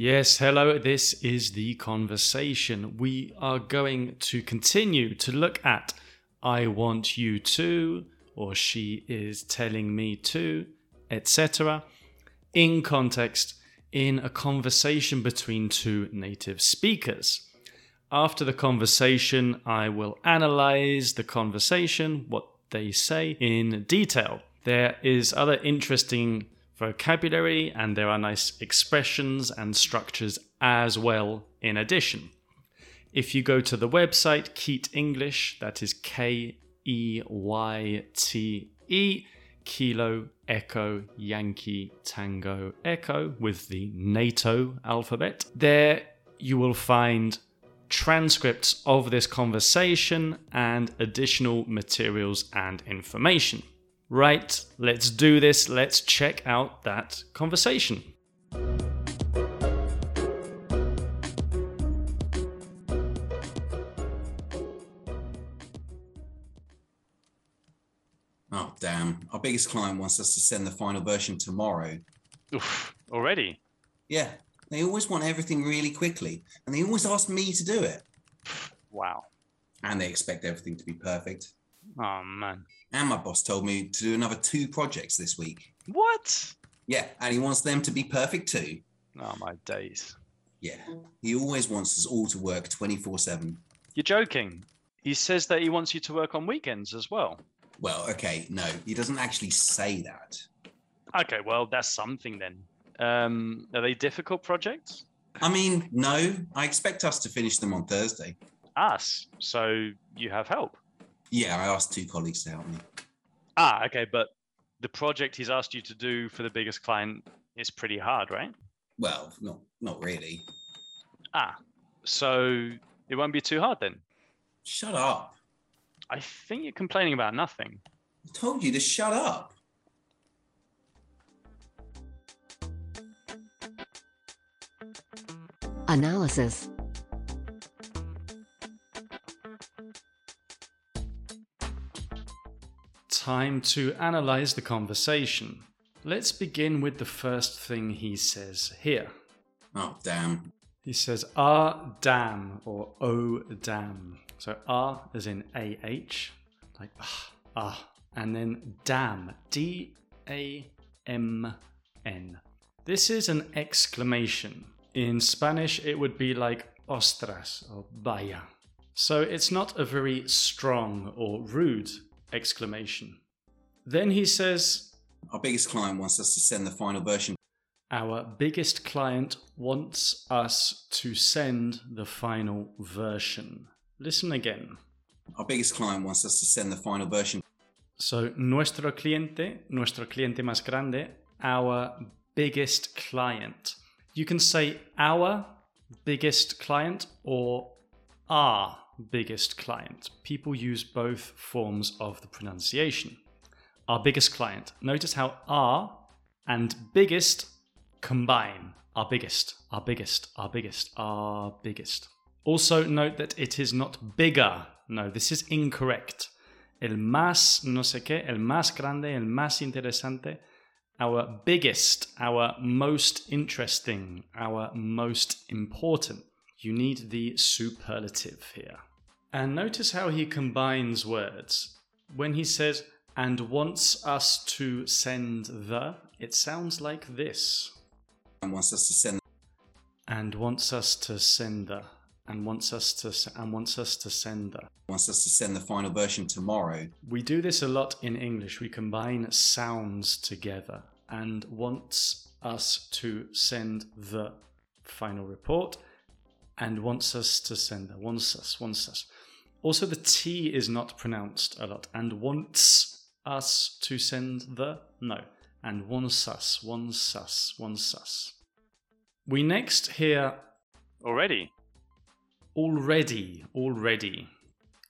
Yes, hello, this is the conversation. We are going to continue to look at I want you to, or she is telling me to, etc., in context in a conversation between two native speakers. After the conversation, I will analyze the conversation, what they say in detail. There is other interesting vocabulary and there are nice expressions and structures as well in addition. If you go to the website Keyte English, that is K E Y T E, Kilo Echo Yankee Tango Echo with the NATO alphabet, there you will find transcripts of this conversation and additional materials and information. Right, let's do this. Let's check out that conversation. Oh, damn. Our biggest client wants us to send the final version tomorrow. Oof, already? Yeah, they always want everything really quickly, and they always ask me to do it. Wow. And they expect everything to be perfect. Oh, man. And my boss told me to do another two projects this week. What? Yeah, and he wants them to be perfect too. Oh, my days. Yeah, he always wants us all to work 24 7. You're joking. He says that he wants you to work on weekends as well. Well, okay, no, he doesn't actually say that. Okay, well, that's something then. Um, are they difficult projects? I mean, no, I expect us to finish them on Thursday. Us. So you have help. Yeah, I asked two colleagues to help me. Ah, okay, but the project he's asked you to do for the biggest client is pretty hard, right? Well, not not really. Ah, so it won't be too hard then. Shut up. I think you're complaining about nothing. I told you to shut up. Analysis. Time to analyze the conversation. Let's begin with the first thing he says here. Oh, damn. He says, ah, damn, or oh, damn. So ah as in AH, like ah, ah, and then damn, D A M N. This is an exclamation. In Spanish, it would be like ostras or vaya. So it's not a very strong or rude exclamation. Then he says, Our biggest client wants us to send the final version. Our biggest client wants us to send the final version. Listen again. Our biggest client wants us to send the final version. So, nuestro cliente, nuestro cliente más grande, our biggest client. You can say our biggest client or our biggest client. People use both forms of the pronunciation. Our biggest client. Notice how our and biggest combine. Our biggest, our biggest, our biggest, our biggest. Also, note that it is not bigger. No, this is incorrect. El más no sé qué, el más grande, el más interesante, our biggest, our most interesting, our most important. You need the superlative here. And notice how he combines words. When he says, and wants us to send the, it sounds like this. And wants us to send. And wants us to send the. And wants us to and wants us to send the. Wants us to send the final version tomorrow. We do this a lot in English. We combine sounds together. And wants us to send the final report. And wants us to send the. Wants us. Wants us. Also, the T is not pronounced a lot. And wants us to send the. No. And wants us. Wants us. Wants us. We next hear Already? already, already.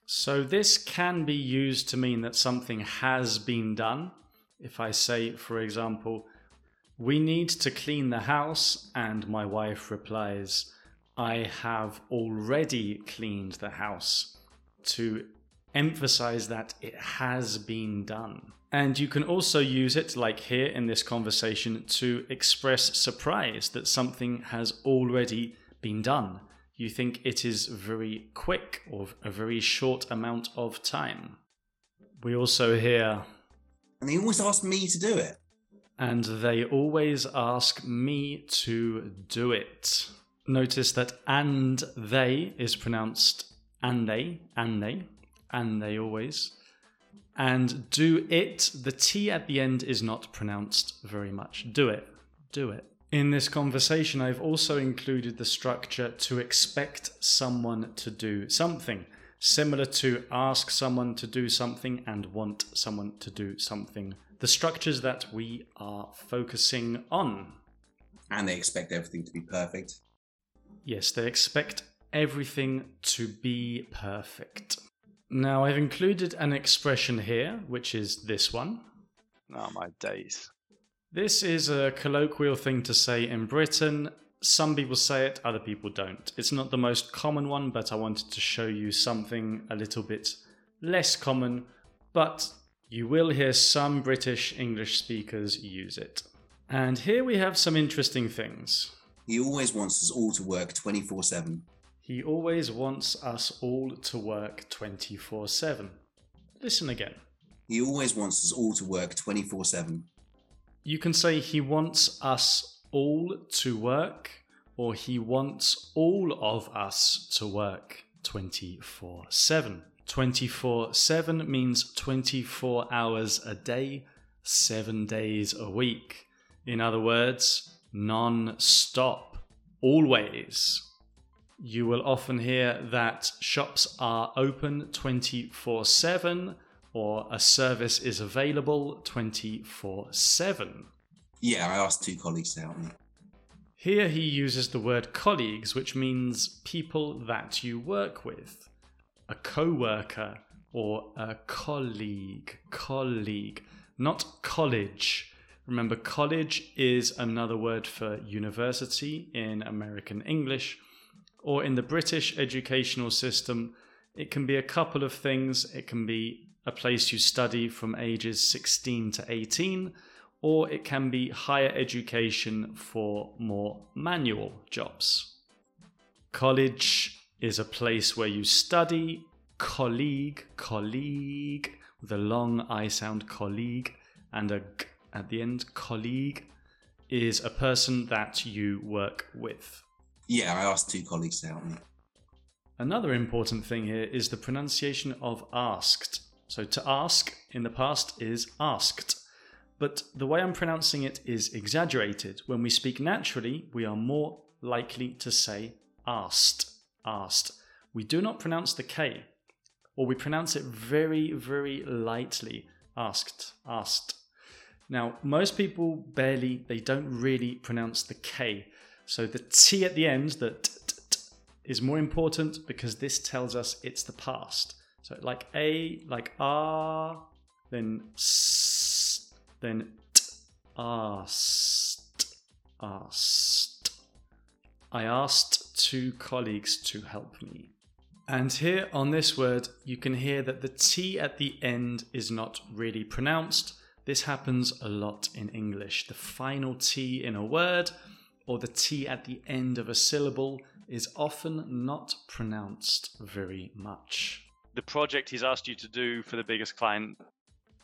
So this can be used to mean that something has been done. If I say, for example, we need to clean the house, and my wife replies, I have already cleaned the house. To emphasize that it has been done. And you can also use it, like here in this conversation, to express surprise that something has already been done. You think it is very quick or a very short amount of time. We also hear, And they always ask me to do it. and they always ask me to do it. Notice that and they is pronounced and they, and they, and they always. And do it, the T at the end is not pronounced very much. Do it, do it. In this conversation, I've also included the structure to expect someone to do something, similar to ask someone to do something and want someone to do something. The structures that we are focusing on. And they expect everything to be perfect. Yes, they expect everything to be perfect. Now, I've included an expression here, which is this one. Oh my days. This is a colloquial thing to say in Britain. Some people say it, other people don't. It's not the most common one, but I wanted to show you something a little bit less common, but you will hear some British English speakers use it. And here we have some interesting things. He always wants us all to work 24 7. He always wants us all to work 24 7. Listen again. He always wants us all to work 24 7. You can say he wants us all to work, or he wants all of us to work 24 7. 24 7 means 24 hours a day, 7 days a week. In other words, non stop, always. You will often hear that shops are open 24 7 or a service is available 24 7. Yeah, I asked two colleagues to help me. Here he uses the word colleagues, which means people that you work with. A co worker or a colleague. Colleague, not college. Remember, college is another word for university in American English, or in the British educational system, it can be a couple of things. It can be a place you study from ages 16 to 18, or it can be higher education for more manual jobs. College is a place where you study. Colleague, colleague, with a long I sound, colleague, and a g at the end, colleague, is a person that you work with. Yeah, I asked two colleagues to help me. Another important thing here is the pronunciation of asked. So to ask in the past is asked. But the way I'm pronouncing it is exaggerated. When we speak naturally, we are more likely to say asked, asked. We do not pronounce the K, or we pronounce it very, very lightly. Asked, asked. Now, most people barely, they don't really pronounce the K. So the T at the end, the t, t, t, is more important because this tells us it's the past. So like A, like R, then S, then T, asked, asked. I asked two colleagues to help me. And here on this word, you can hear that the T at the end is not really pronounced. This happens a lot in English. The final T in a word or the T at the end of a syllable is often not pronounced very much. The project he's asked you to do for the biggest client.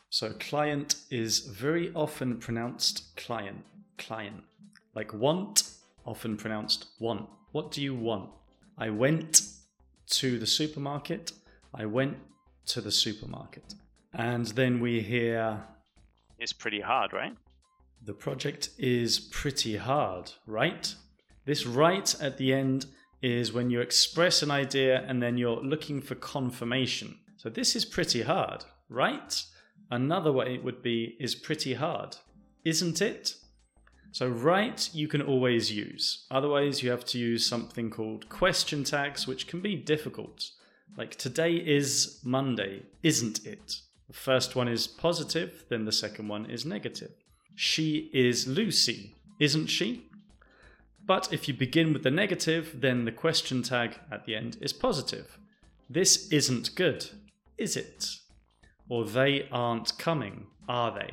So, client is very often pronounced client, client. Like want, often pronounced want. What do you want? I went to the supermarket. I went to the supermarket. And then we hear It's pretty hard, right? The project is pretty hard, right? This right at the end is when you express an idea and then you're looking for confirmation. So this is pretty hard, right? Another way it would be is pretty hard, isn't it? So right you can always use. Otherwise you have to use something called question tags which can be difficult. Like today is Monday, isn't it? The first one is positive, then the second one is negative. She is Lucy, isn't she? But if you begin with the negative, then the question tag at the end is positive. This isn't good. is it? Or they aren't coming, are they?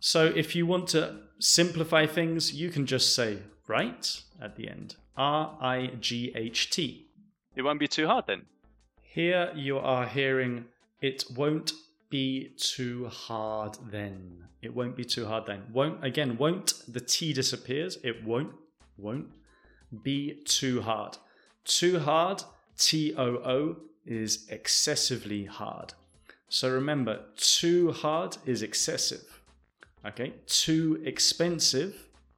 So if you want to simplify things, you can just say right at the end. R I G H T. It won't be too hard then. Here you are hearing it won't be too hard then. It won't be too hard then. Won't again, won't the T disappears. It won't, won't be too hard. Too hard, T O O, is excessively hard. So remember, too hard is excessive. Okay, too expensive,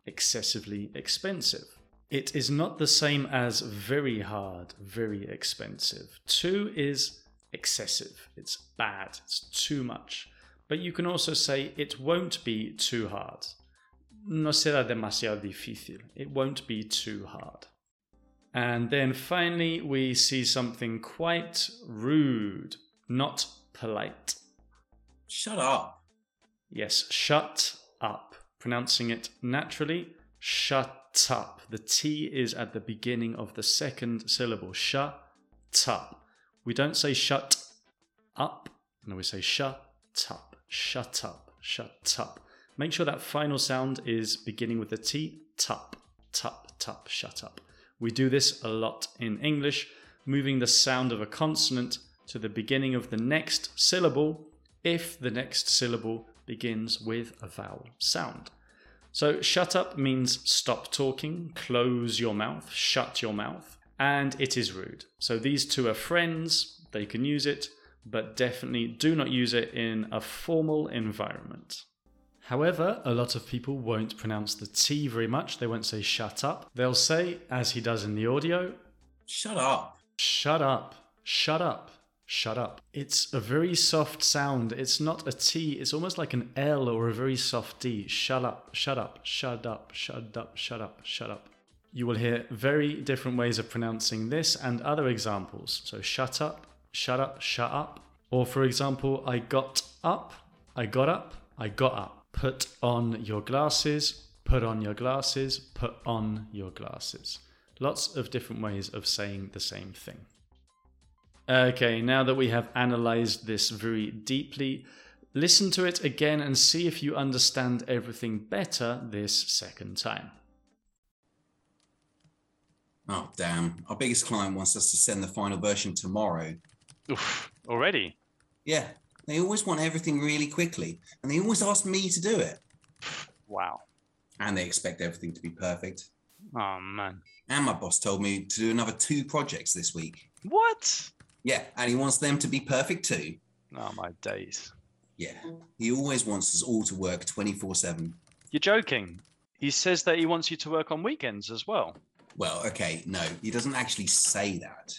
excessively expensive. It is not the same as very hard, very expensive. Too is excessive, it's bad, it's too much. But you can also say it won't be too hard. No será demasiado difícil. It won't be too hard. And then finally, we see something quite rude, not polite. Shut up. Yes, shut up. Pronouncing it naturally, shut up. The T is at the beginning of the second syllable. Shut up. We don't say shut up, no, we say shut up, shut up, shut up. Make sure that final sound is beginning with the T, tup, tup, tup, shut up. We do this a lot in English, moving the sound of a consonant to the beginning of the next syllable if the next syllable begins with a vowel sound. So, shut up means stop talking, close your mouth, shut your mouth, and it is rude. So, these two are friends, they can use it, but definitely do not use it in a formal environment. However, a lot of people won't pronounce the T very much. They won't say shut up. They'll say, as he does in the audio, Shut up. shut up, shut up, shut up. It's a very soft sound. It's not a T, it's almost like an L or a very soft D. Shut up, shut up, shut up, shut up, shut up, shut up. You will hear very different ways of pronouncing this and other examples. So, shut up, shut up, shut up. Or, for example, I got up, I got up, I got up. Put on your glasses, put on your glasses, put on your glasses. Lots of different ways of saying the same thing. Okay, now that we have analyzed this very deeply, listen to it again and see if you understand everything better this second time. Oh, damn. Our biggest client wants us to send the final version tomorrow. Oof, already? Yeah, they always want everything really quickly, and they always ask me to do it. Wow. And they expect everything to be perfect. Oh man. And my boss told me to do another two projects this week. What? Yeah, and he wants them to be perfect too. Oh my days. Yeah, he always wants us all to work 24 7. You're joking. He says that he wants you to work on weekends as well. Well, okay, no, he doesn't actually say that.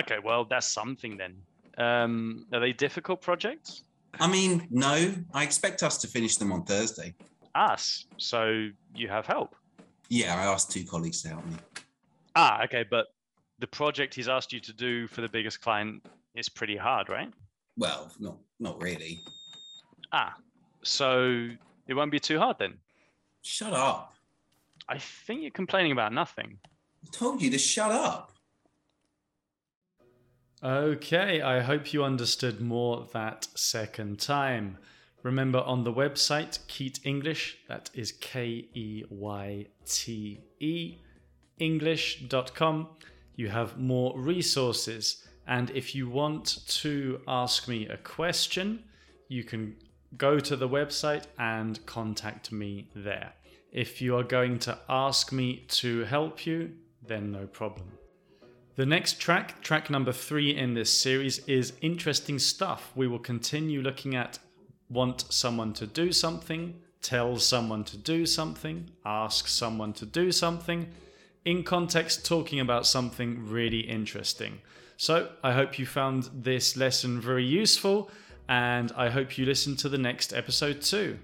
Okay, well that's something then. Um, are they difficult projects? I mean, no, I expect us to finish them on Thursday. Us. So you have help. Yeah, I asked two colleagues to help me. Ah, okay, but the project he's asked you to do for the biggest client is pretty hard, right? Well, not not really. Ah, so it won't be too hard then. Shut up. I think you're complaining about nothing. I told you to shut up. Okay, I hope you understood more that second time. Remember on the website, Keyte English, that is K E Y T E, English.com, you have more resources. And if you want to ask me a question, you can go to the website and contact me there. If you are going to ask me to help you, then no problem. The next track, track number three in this series, is interesting stuff. We will continue looking at want someone to do something, tell someone to do something, ask someone to do something, in context, talking about something really interesting. So, I hope you found this lesson very useful, and I hope you listen to the next episode too.